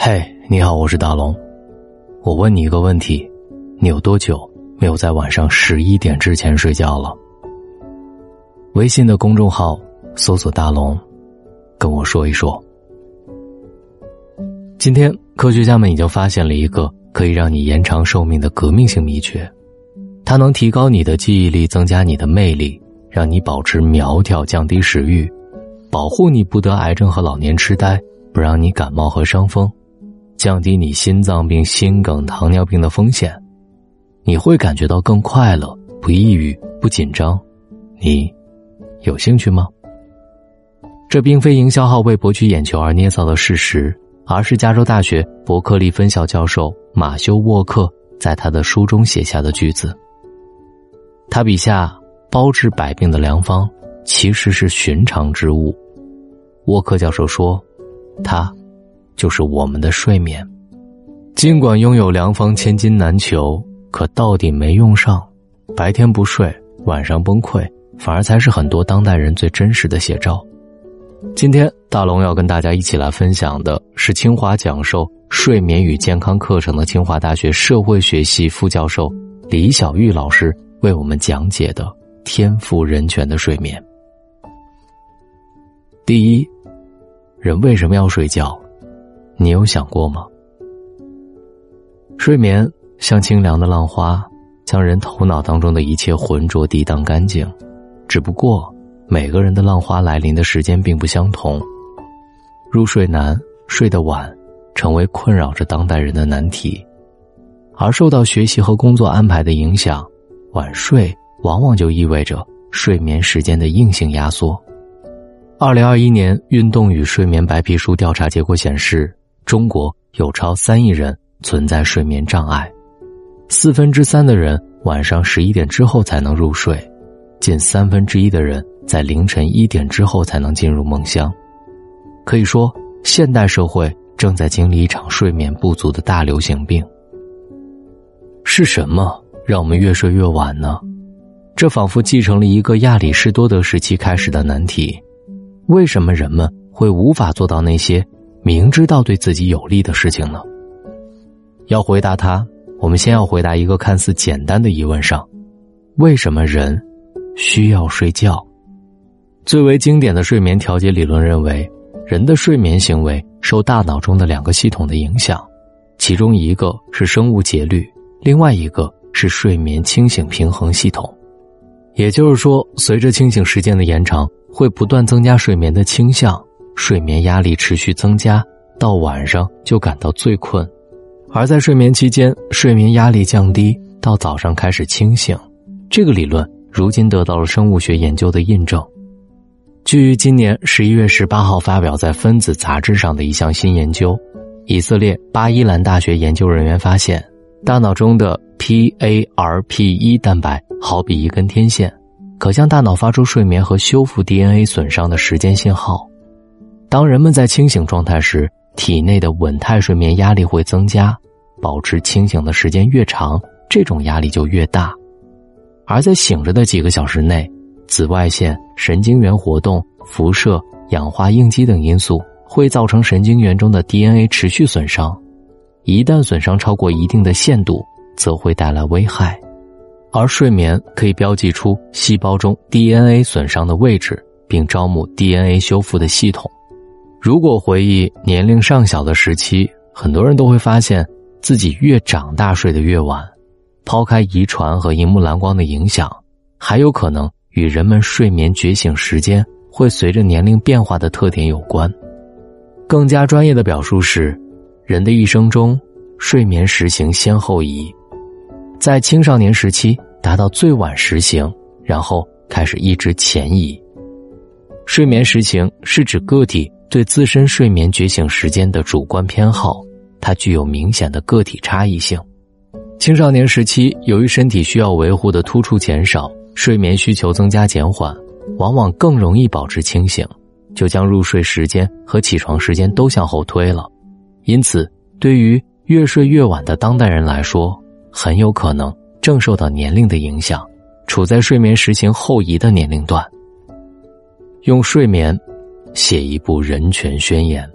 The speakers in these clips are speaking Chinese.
嘿，你好，我是大龙。我问你一个问题：你有多久没有在晚上十一点之前睡觉了？微信的公众号搜索“大龙”，跟我说一说。今天，科学家们已经发现了一个可以让你延长寿命的革命性秘诀，它能提高你的记忆力，增加你的魅力，让你保持苗条，降低食欲，保护你不得癌症和老年痴呆，不让你感冒和伤风。降低你心脏病、心梗、糖尿病的风险，你会感觉到更快乐、不抑郁、不紧张。你有兴趣吗？这并非营销号为博取眼球而捏造的事实，而是加州大学伯克利分校教授马修·沃克在他的书中写下的句子。他笔下包治百病的良方其实是寻常之物。沃克教授说，他。就是我们的睡眠，尽管拥有良方千金难求，可到底没用上。白天不睡，晚上崩溃，反而才是很多当代人最真实的写照。今天大龙要跟大家一起来分享的是清华讲授睡眠与健康课程的清华大学社会学系副教授李小玉老师为我们讲解的天赋人权的睡眠。第一，人为什么要睡觉？你有想过吗？睡眠像清凉的浪花，将人头脑当中的一切浑浊涤荡干净。只不过每个人的浪花来临的时间并不相同，入睡难、睡得晚，成为困扰着当代人的难题。而受到学习和工作安排的影响，晚睡往往就意味着睡眠时间的硬性压缩。二零二一年《运动与睡眠白皮书》调查结果显示。中国有超三亿人存在睡眠障碍，四分之三的人晚上十一点之后才能入睡，近三分之一的人在凌晨一点之后才能进入梦乡。可以说，现代社会正在经历一场睡眠不足的大流行病。是什么让我们越睡越晚呢？这仿佛继承了一个亚里士多德时期开始的难题：为什么人们会无法做到那些？明知道对自己有利的事情呢？要回答他，我们先要回答一个看似简单的疑问上：为什么人需要睡觉？最为经典的睡眠调节理论认为，人的睡眠行为受大脑中的两个系统的影响，其中一个是生物节律，另外一个是睡眠清醒平衡系统。也就是说，随着清醒时间的延长，会不断增加睡眠的倾向。睡眠压力持续增加，到晚上就感到最困；而在睡眠期间，睡眠压力降低，到早上开始清醒。这个理论如今得到了生物学研究的印证。据今年十一月十八号发表在《分子》杂志上的一项新研究，以色列巴伊兰大学研究人员发现，大脑中的 PARP1 蛋白好比一根天线，可向大脑发出睡眠和修复 DNA 损伤的时间信号。当人们在清醒状态时，体内的稳态睡眠压力会增加，保持清醒的时间越长，这种压力就越大。而在醒着的几个小时内，紫外线、神经元活动、辐射、氧化应激等因素会造成神经元中的 DNA 持续损伤，一旦损伤超过一定的限度，则会带来危害。而睡眠可以标记出细胞中 DNA 损伤的位置，并招募 DNA 修复的系统。如果回忆年龄尚小的时期，很多人都会发现自己越长大睡得越晚。抛开遗传和荧幕蓝光的影响，还有可能与人们睡眠觉醒时间会随着年龄变化的特点有关。更加专业的表述是，人的一生中睡眠实行先后移，在青少年时期达到最晚实行，然后开始一直前移。睡眠实行是指个体。对自身睡眠觉醒时间的主观偏好，它具有明显的个体差异性。青少年时期，由于身体需要维护的突触减少，睡眠需求增加减缓，往往更容易保持清醒，就将入睡时间和起床时间都向后推了。因此，对于越睡越晚的当代人来说，很有可能正受到年龄的影响，处在睡眠实行后移的年龄段。用睡眠。写一部人权宣言。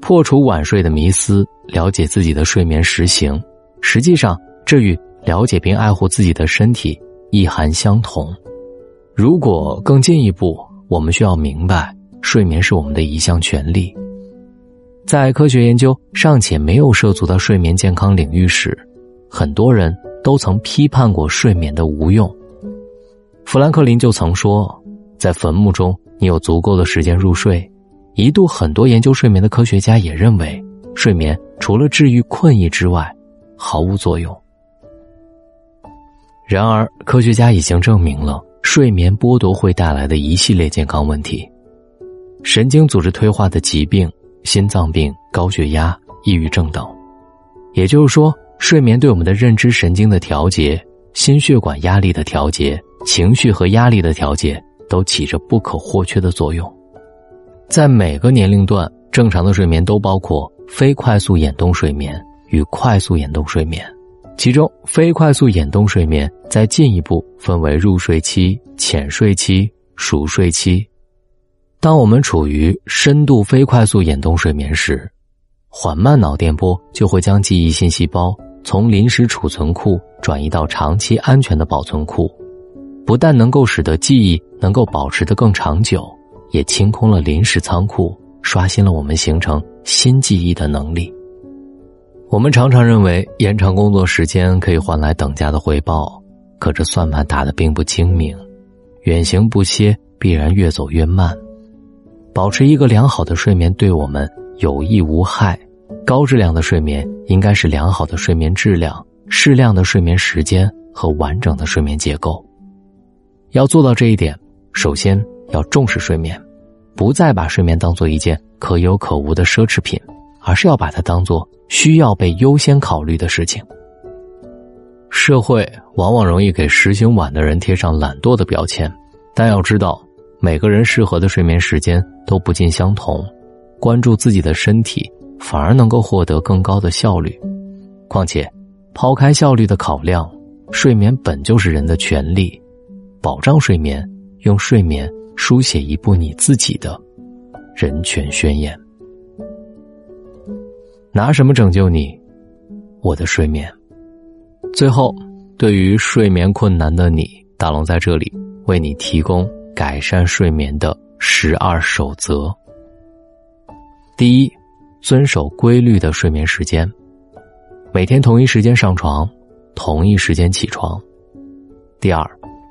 破除晚睡的迷思，了解自己的睡眠实行，实际上这与了解并爱护自己的身体意涵相同。如果更进一步，我们需要明白，睡眠是我们的一项权利。在科学研究尚且没有涉足到睡眠健康领域时，很多人都曾批判过睡眠的无用。富兰克林就曾说：“在坟墓中，你有足够的时间入睡。”一度，很多研究睡眠的科学家也认为，睡眠除了治愈困意之外，毫无作用。然而，科学家已经证明了睡眠剥夺会带来的一系列健康问题：神经组织退化的疾病。心脏病、高血压、抑郁症等，也就是说，睡眠对我们的认知神经的调节、心血管压力的调节、情绪和压力的调节，都起着不可或缺的作用。在每个年龄段，正常的睡眠都包括非快速眼动睡眠与快速眼动睡眠，其中非快速眼动睡眠再进一步分为入睡期、浅睡期、熟睡期。当我们处于深度非快速眼动睡眠时，缓慢脑电波就会将记忆信息包从临时储存库转移到长期安全的保存库，不但能够使得记忆能够保持的更长久，也清空了临时仓库，刷新了我们形成新记忆的能力。我们常常认为延长工作时间可以换来等价的回报，可这算盘打得并不精明，远行不歇必然越走越慢。保持一个良好的睡眠对我们有益无害。高质量的睡眠应该是良好的睡眠质量、适量的睡眠时间和完整的睡眠结构。要做到这一点，首先要重视睡眠，不再把睡眠当做一件可有可无的奢侈品，而是要把它当做需要被优先考虑的事情。社会往往容易给实行晚的人贴上懒惰的标签，但要知道。每个人适合的睡眠时间都不尽相同，关注自己的身体，反而能够获得更高的效率。况且，抛开效率的考量，睡眠本就是人的权利，保障睡眠，用睡眠书写一部你自己的人权宣言。拿什么拯救你？我的睡眠。最后，对于睡眠困难的你，大龙在这里为你提供。改善睡眠的十二守则：第一，遵守规律的睡眠时间，每天同一时间上床，同一时间起床。第二，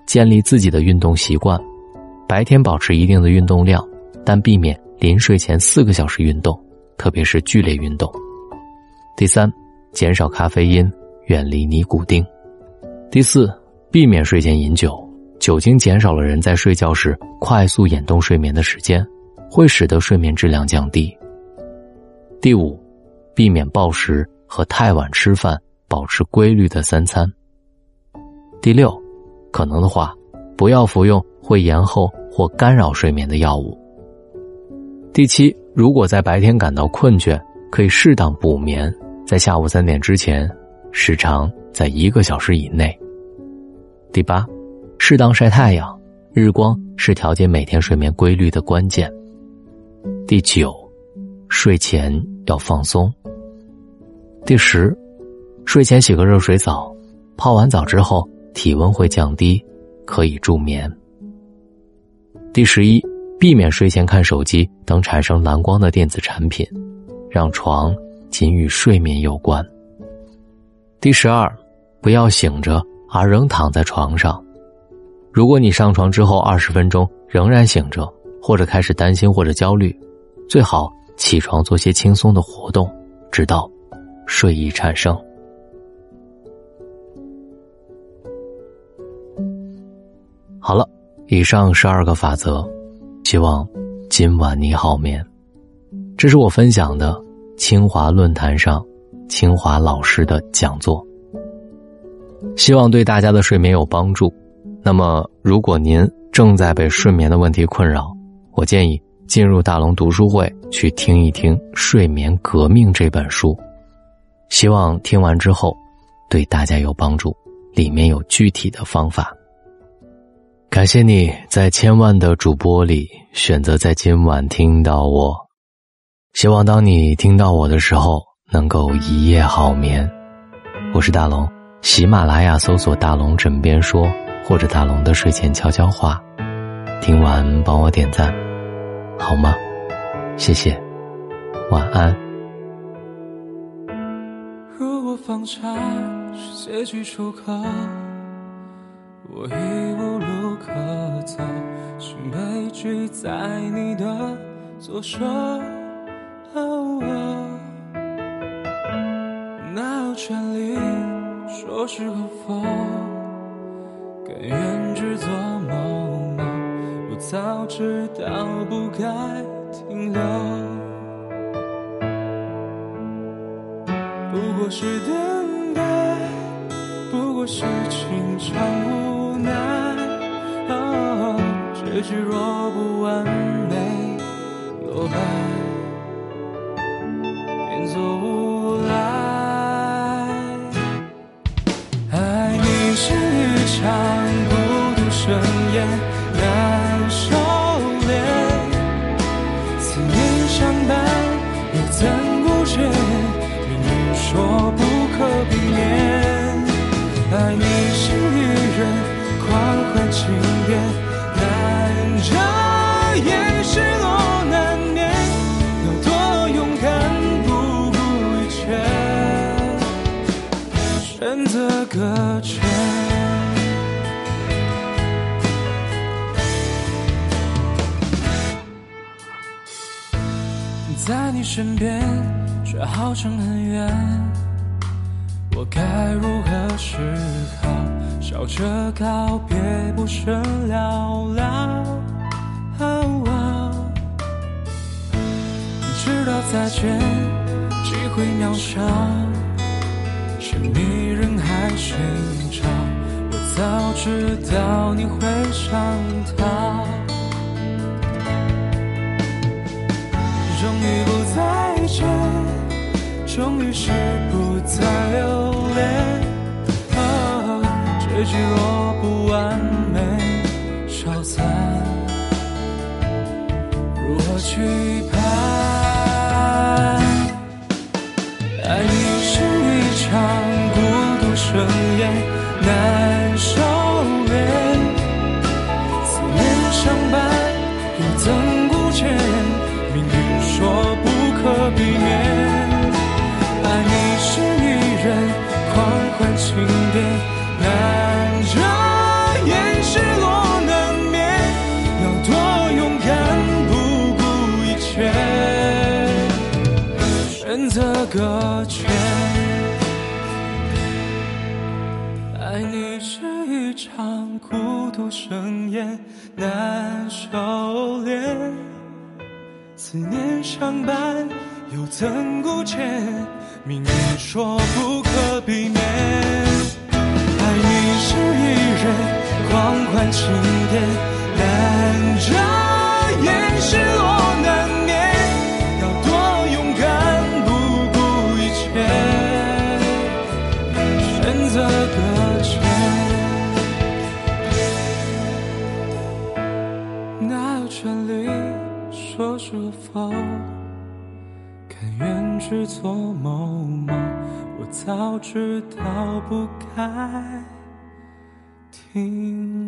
建立自己的运动习惯，白天保持一定的运动量，但避免临睡前四个小时运动，特别是剧烈运动。第三，减少咖啡因，远离尼古丁。第四，避免睡前饮酒。酒精减少了人在睡觉时快速眼动睡眠的时间，会使得睡眠质量降低。第五，避免暴食和太晚吃饭，保持规律的三餐。第六，可能的话，不要服用会延后或干扰睡眠的药物。第七，如果在白天感到困倦，可以适当补眠，在下午三点之前，时长在一个小时以内。第八。适当晒太阳，日光是调节每天睡眠规律的关键。第九，睡前要放松。第十，睡前洗个热水澡，泡完澡之后体温会降低，可以助眠。第十一，避免睡前看手机等产生蓝光的电子产品，让床仅与睡眠有关。第十二，不要醒着而仍躺在床上。如果你上床之后二十分钟仍然醒着，或者开始担心或者焦虑，最好起床做些轻松的活动，直到睡意产生。好了，以上十二个法则，希望今晚你好眠。这是我分享的清华论坛上清华老师的讲座，希望对大家的睡眠有帮助。那么，如果您正在被睡眠的问题困扰，我建议进入大龙读书会去听一听《睡眠革命》这本书，希望听完之后对大家有帮助，里面有具体的方法。感谢你在千万的主播里选择在今晚听到我。希望当你听到我的时候，能够一夜好眠。我是大龙，喜马拉雅搜索“大龙枕边说”或者“大龙的睡前悄悄话”，听完帮我点赞，好吗？谢谢，晚安。如果放下是结局出口，我已无路可走，是悲剧在你的左手。哪有权利说是和否？甘愿只做某某，我早知道不该停留。不过是等待，不过是情长结局若不完身边，却好像很远。我该如何是好？笑着告别，不甚寥寥。知道再见机会渺小，是你人海寻找。我早知道你会上套。终于不再见，终于是不再留恋。结局若不完美，消散，如何去盼？爱你是一场孤独盛宴，难收敛。思念相伴，又怎顾见？孤独盛宴，难收敛。思念相伴，又怎顾前？命运说不可避免。爱你是一人狂欢庆典，难遮掩，失落是否甘愿只做某某？我早知道不该停。